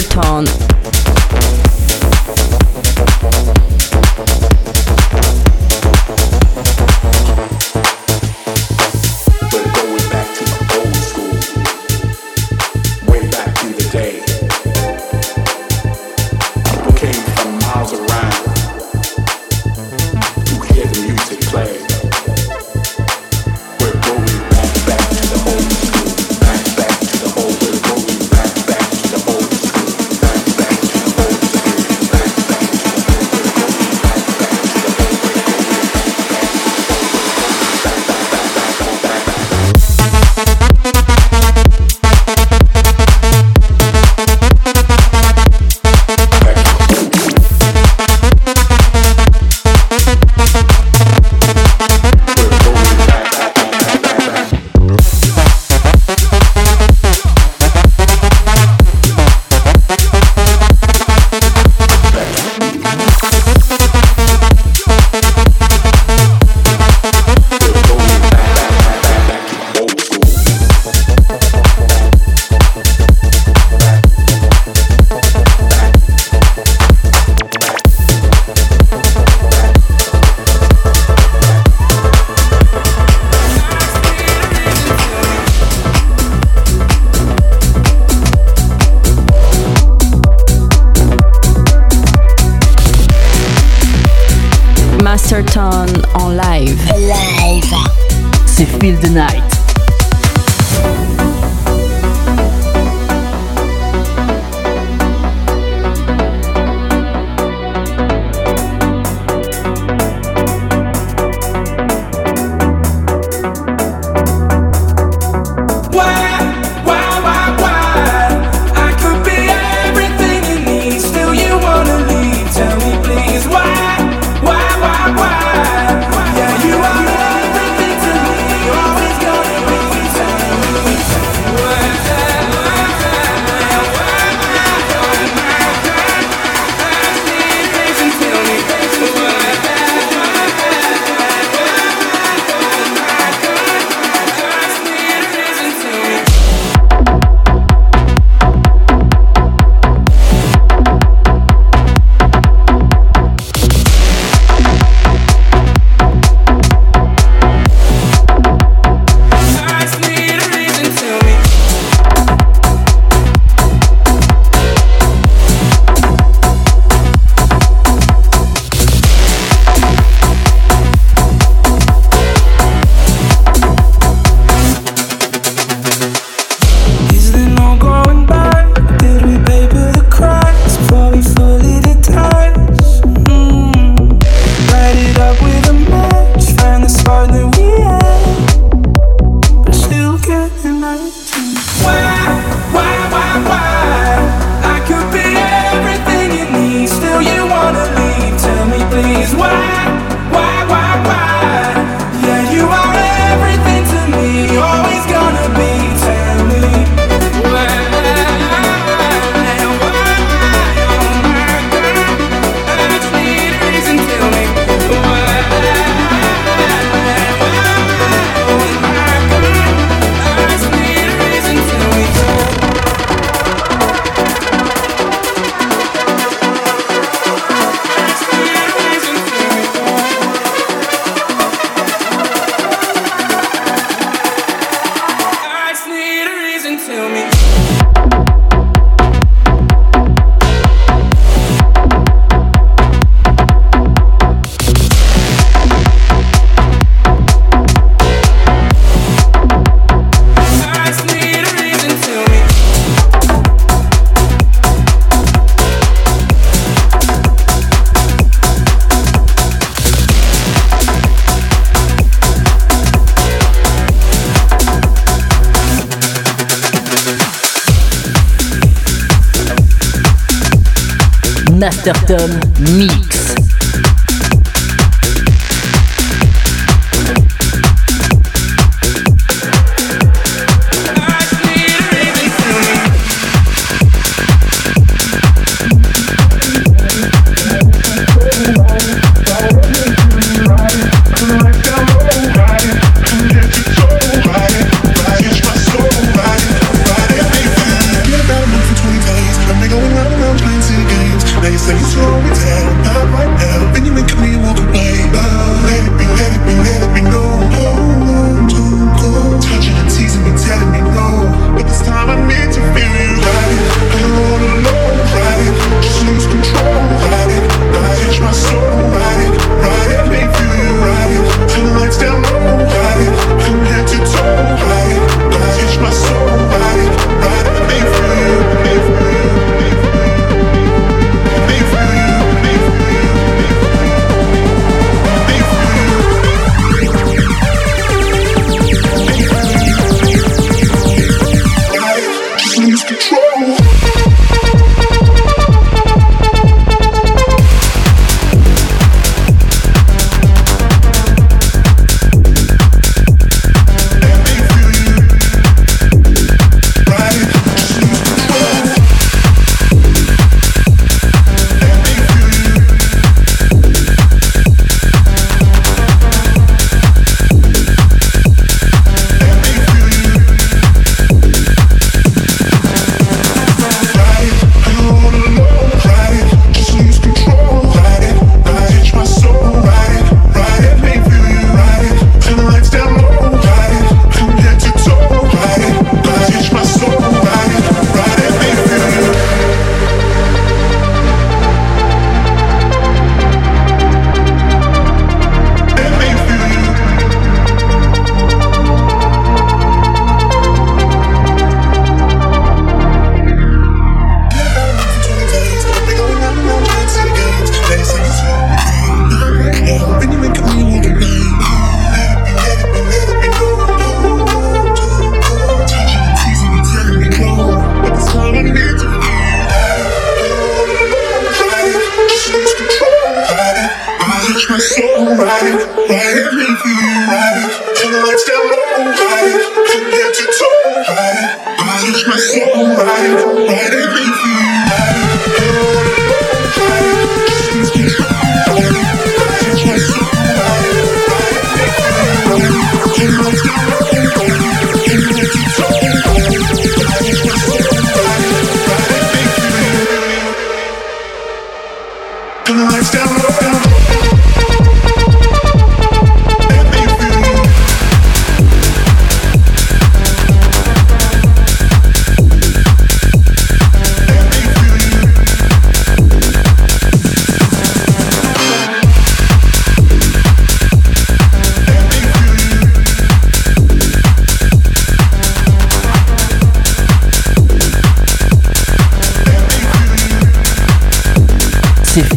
Tone. Masterton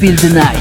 Feel the Night.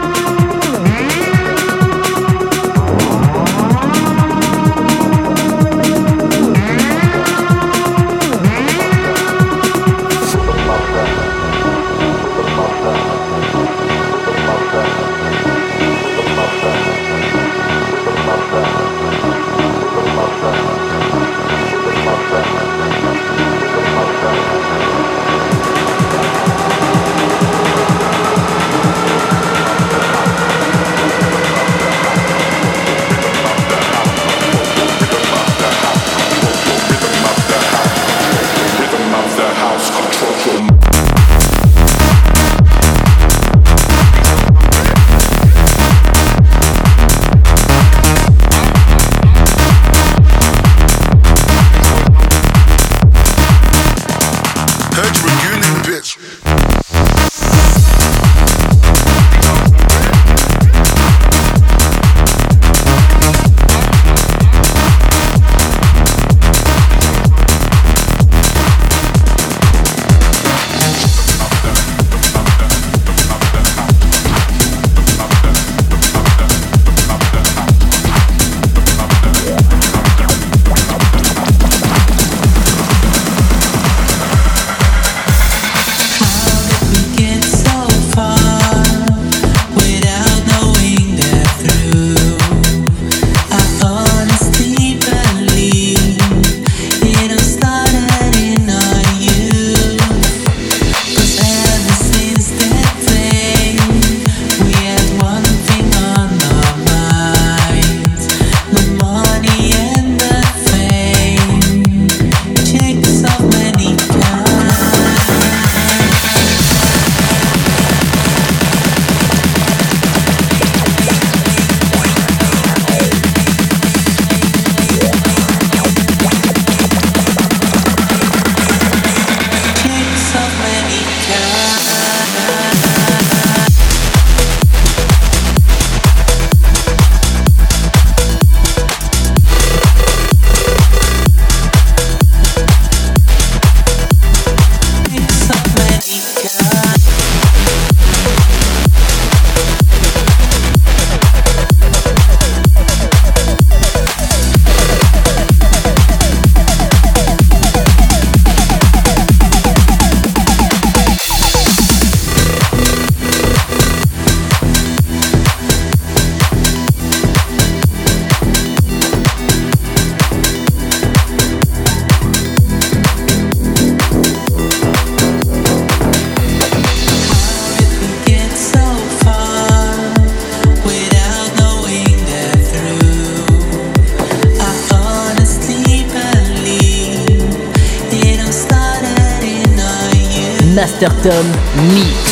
Masterton Mix.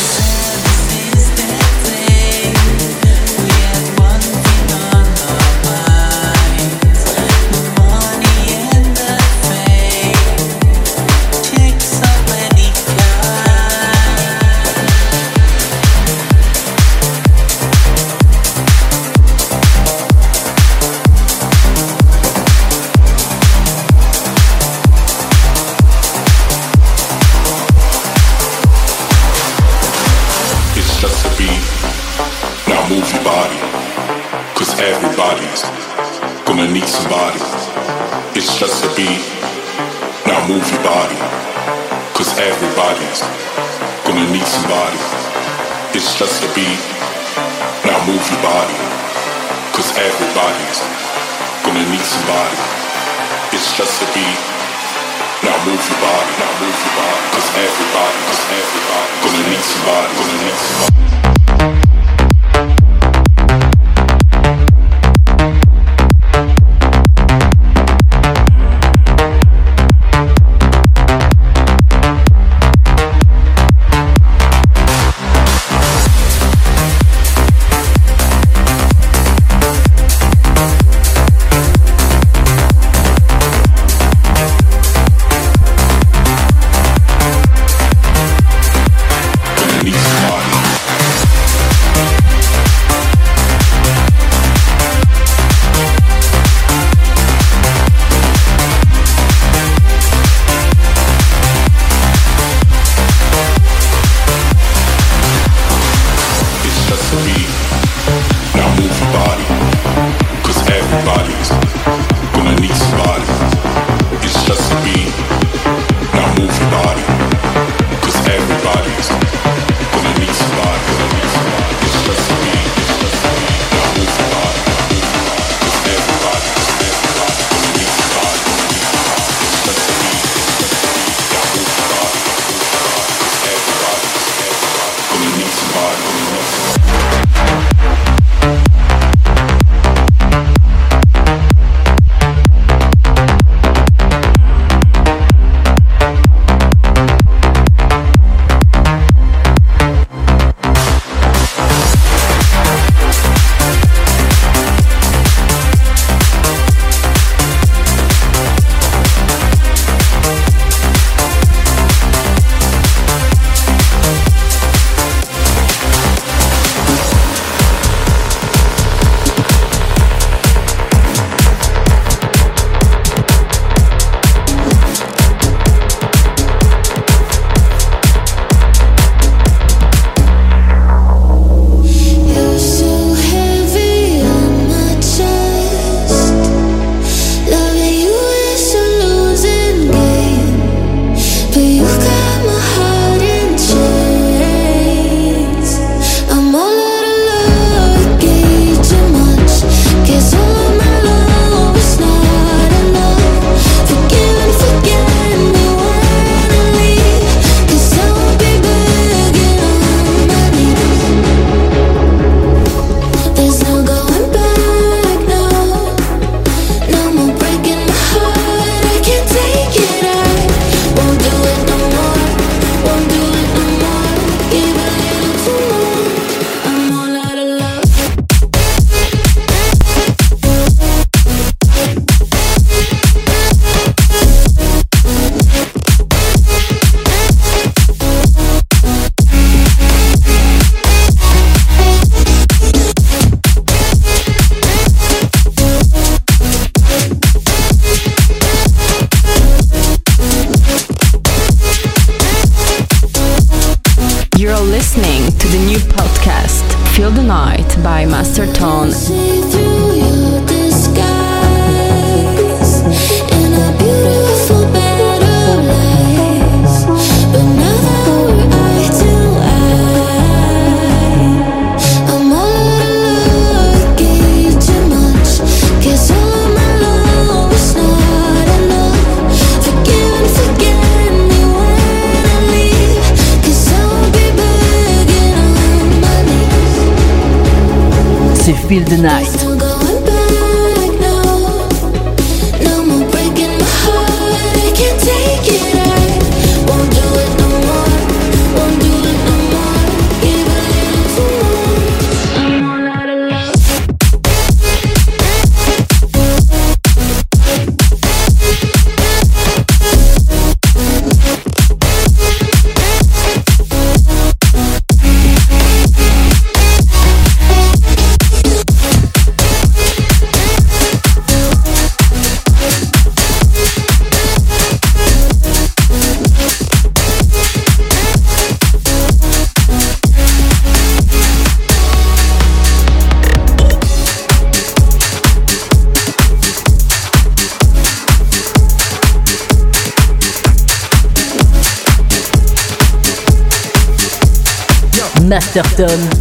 done.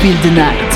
Feel the Night.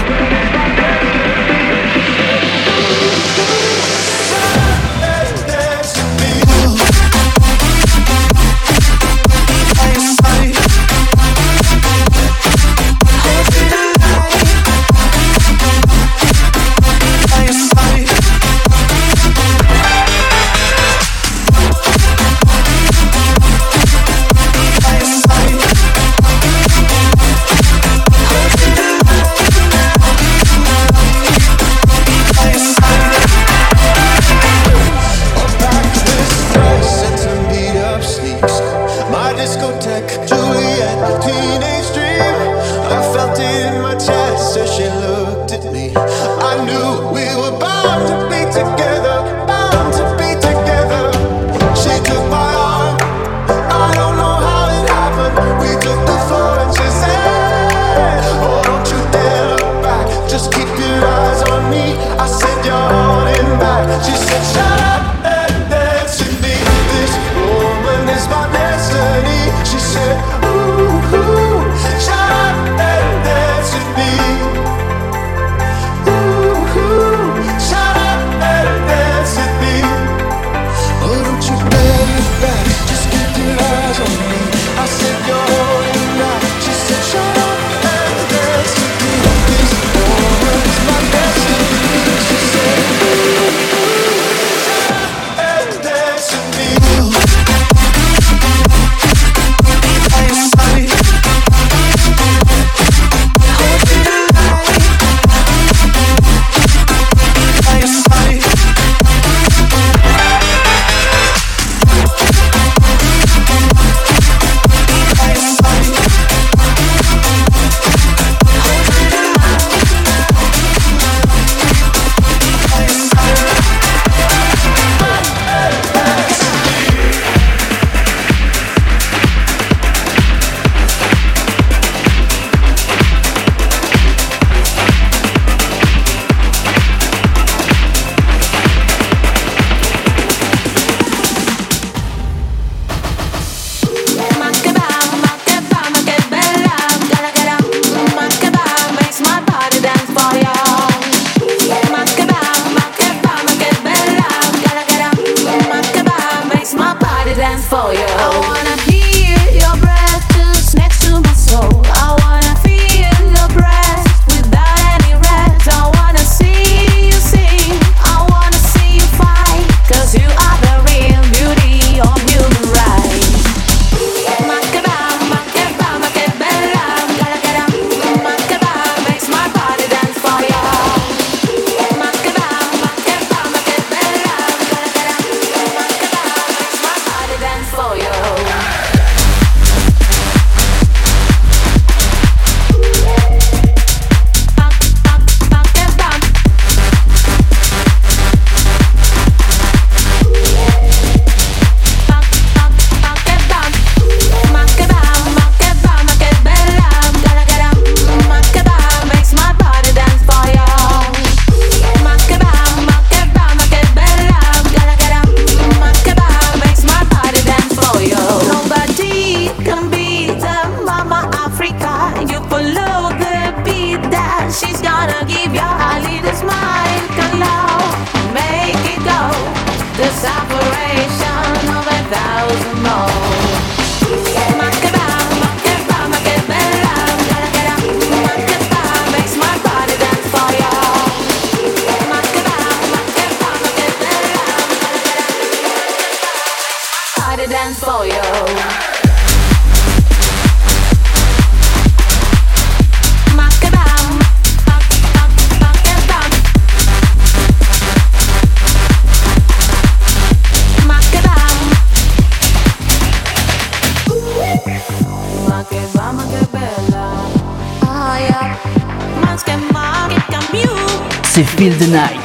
The Night.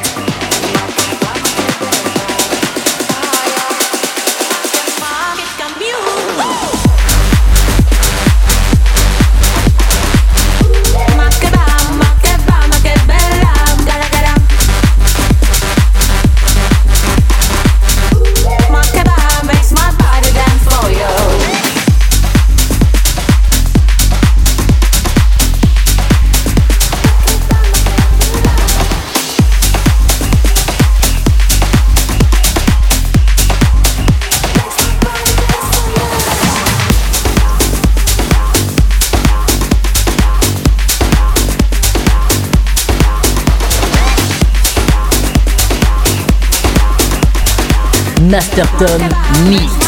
Masterton Mix.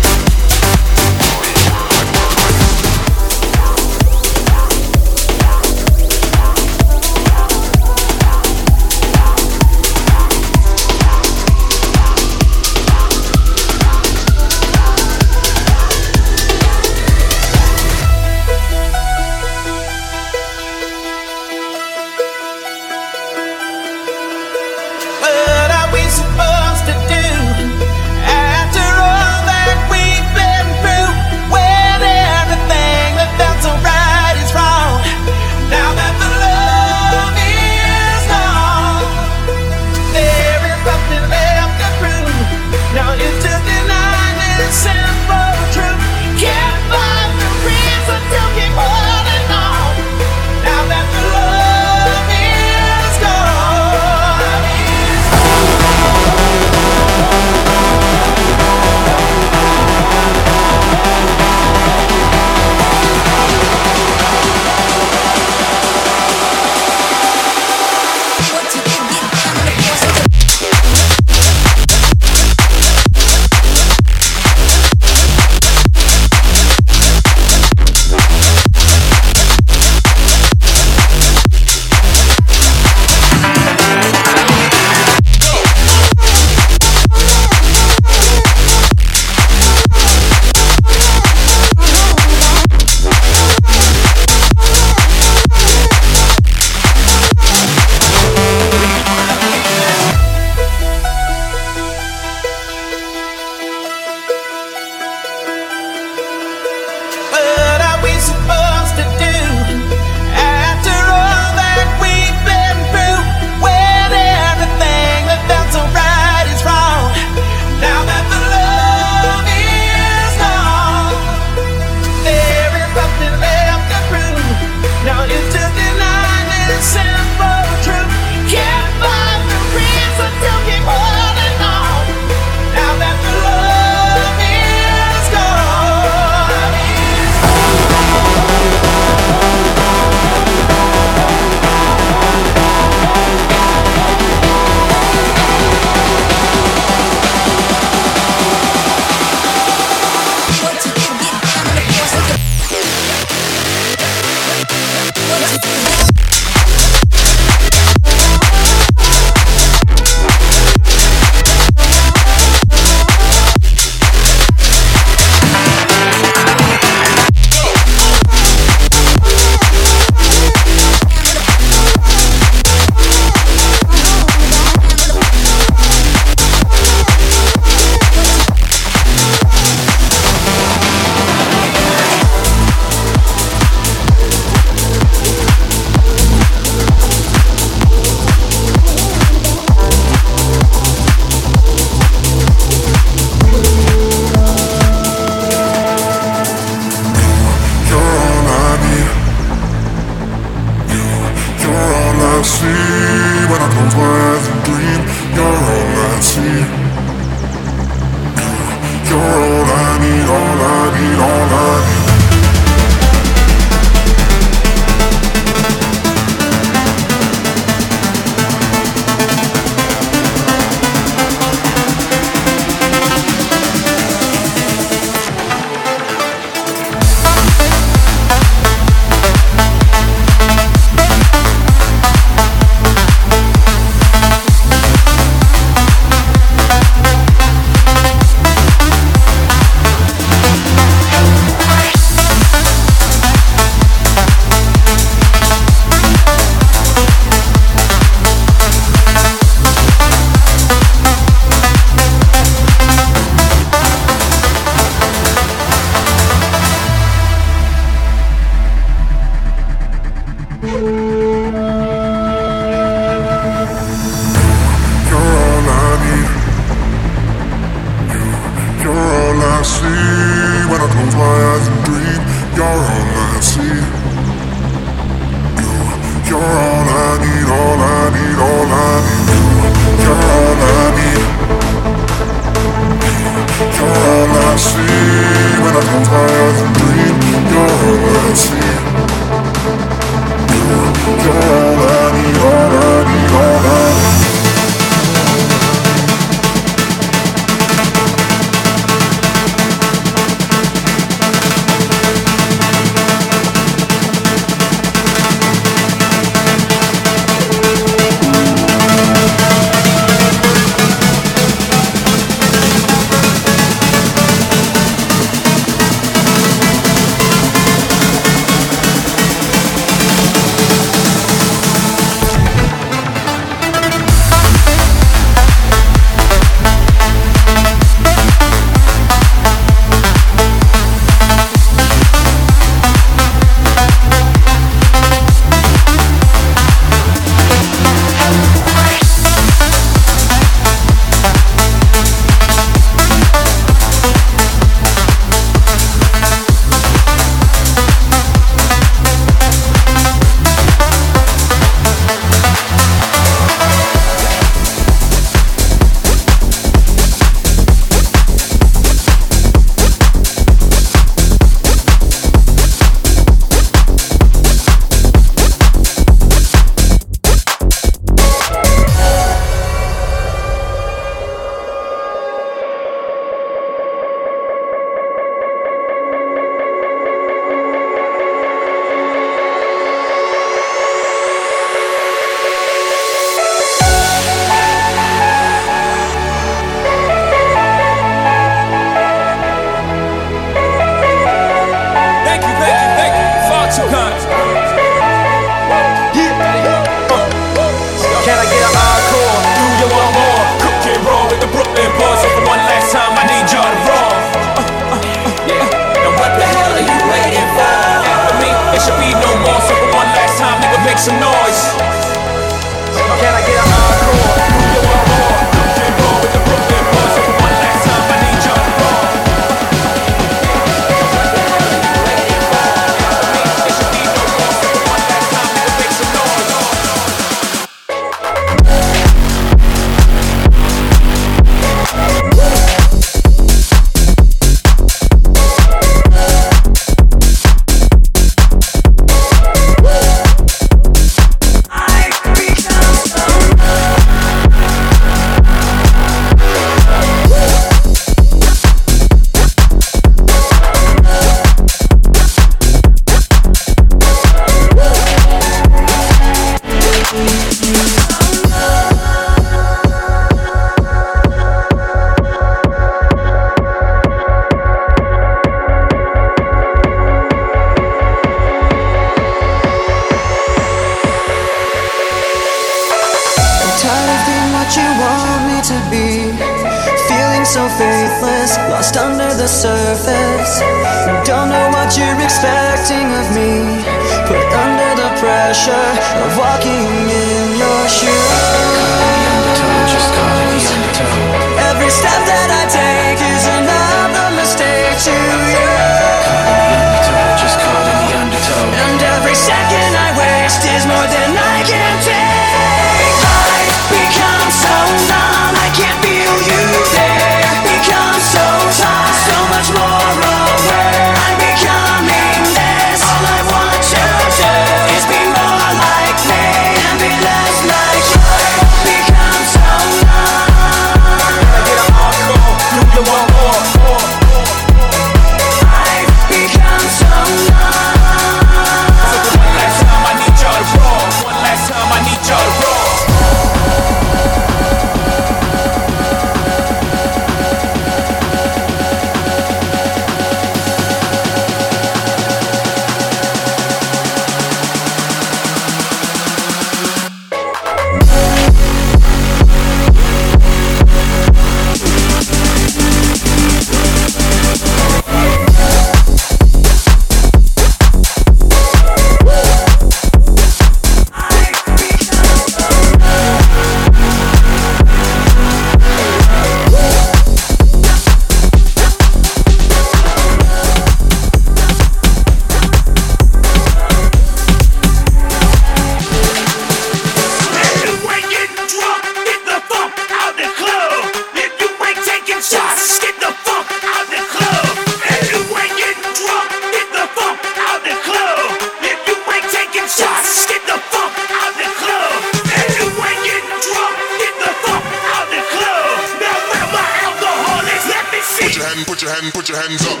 Hand, put your hands up.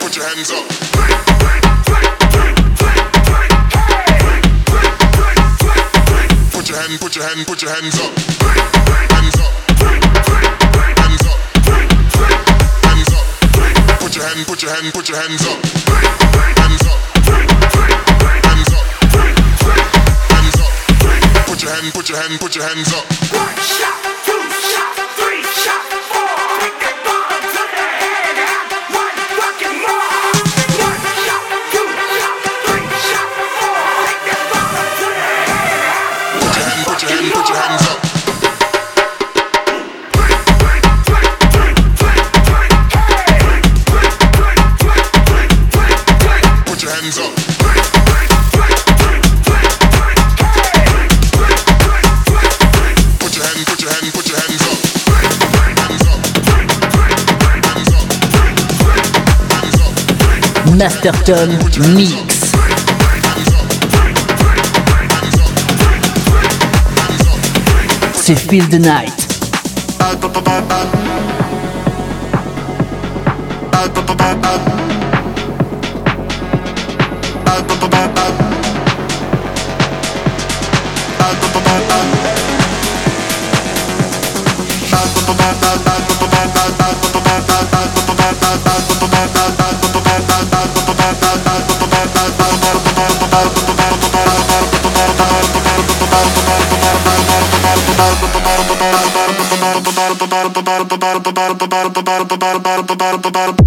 Put your hands up. Your your hand, put your hands up. Hands up. Hands up. Hands up. Put your hand, put your hand, put your hands up. Your hand, put your hands up. Put Masterton Mix. C'est Feel the Night. barba, barba, barba, barba, barba, barba, barba, barba, barba, barba, barba,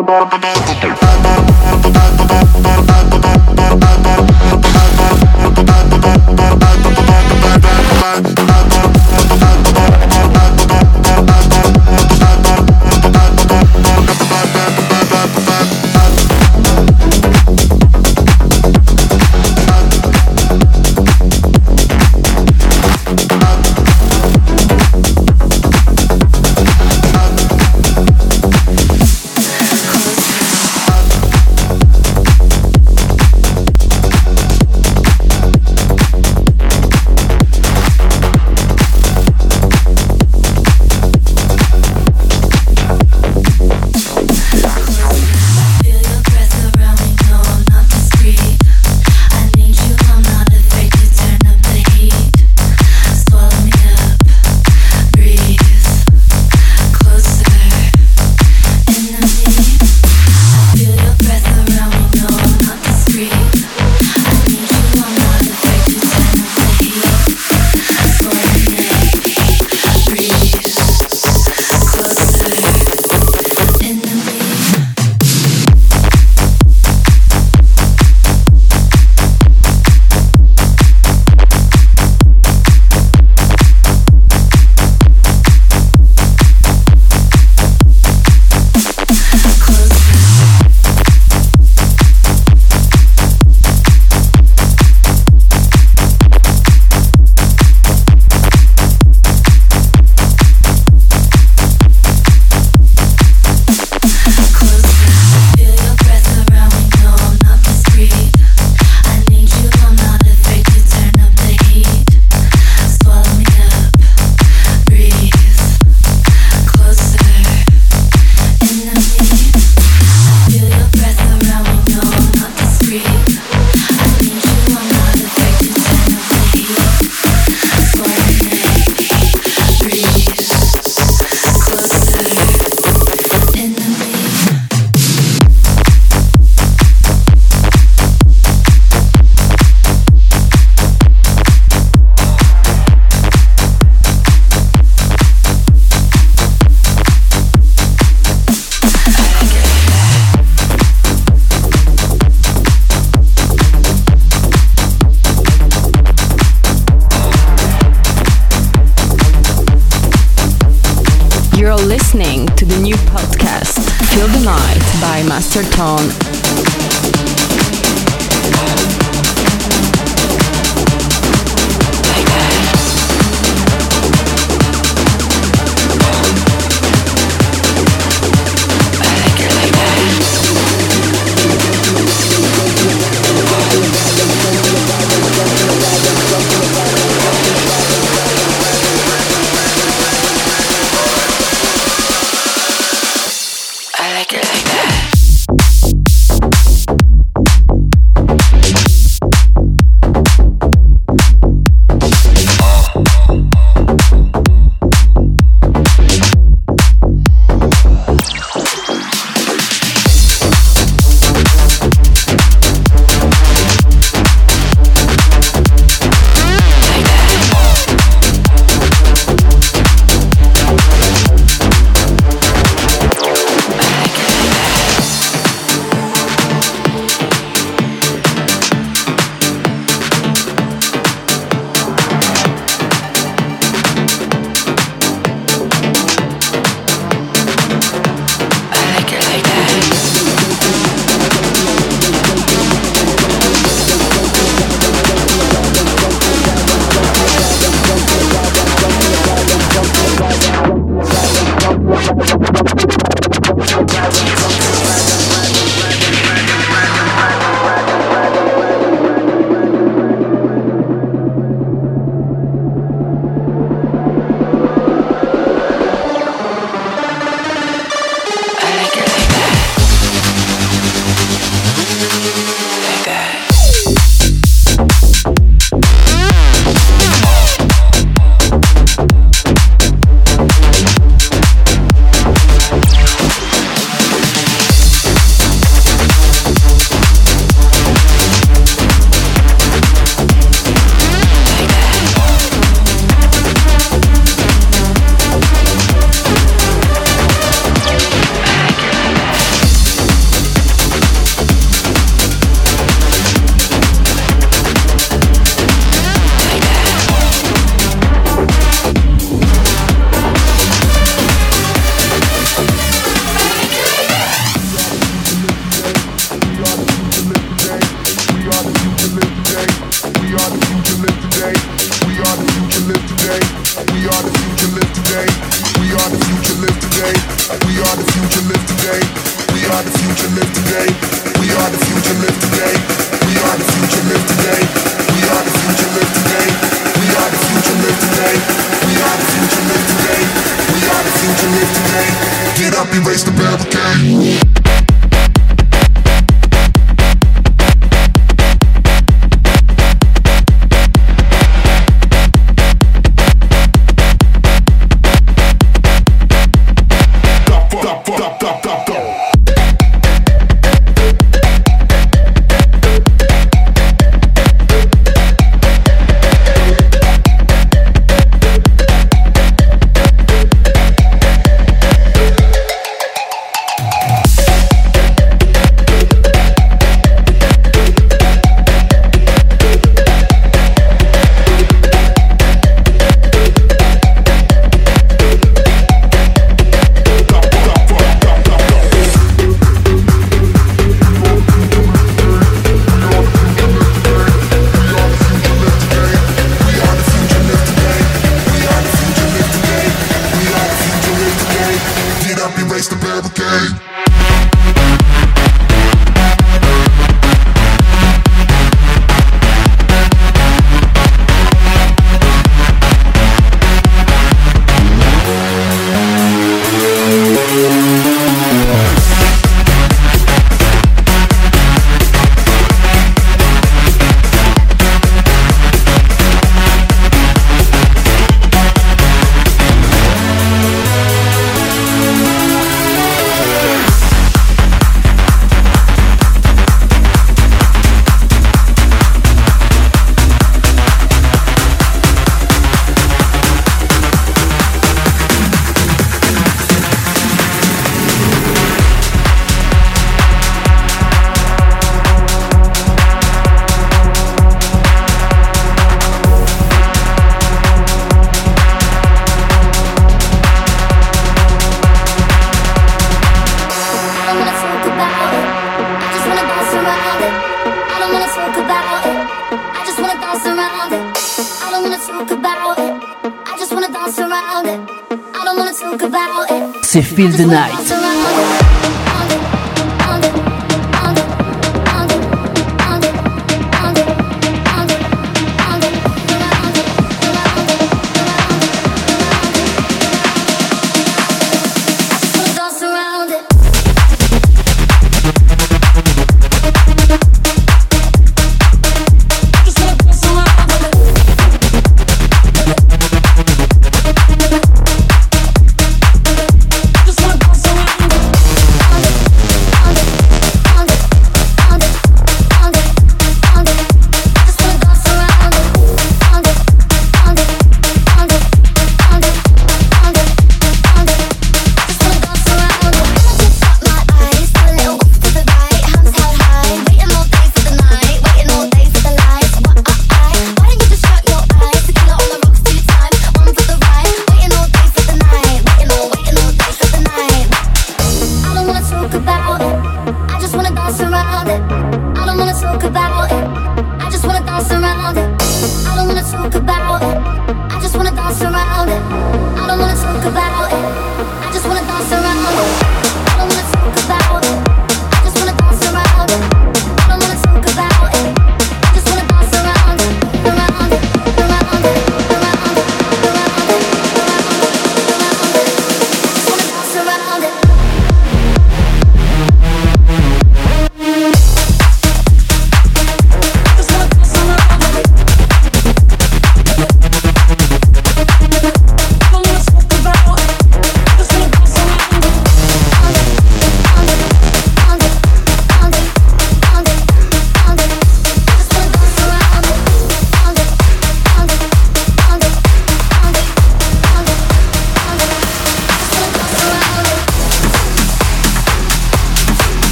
the bottom.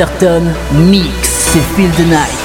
Masterton Mix, c'est Feel the Night.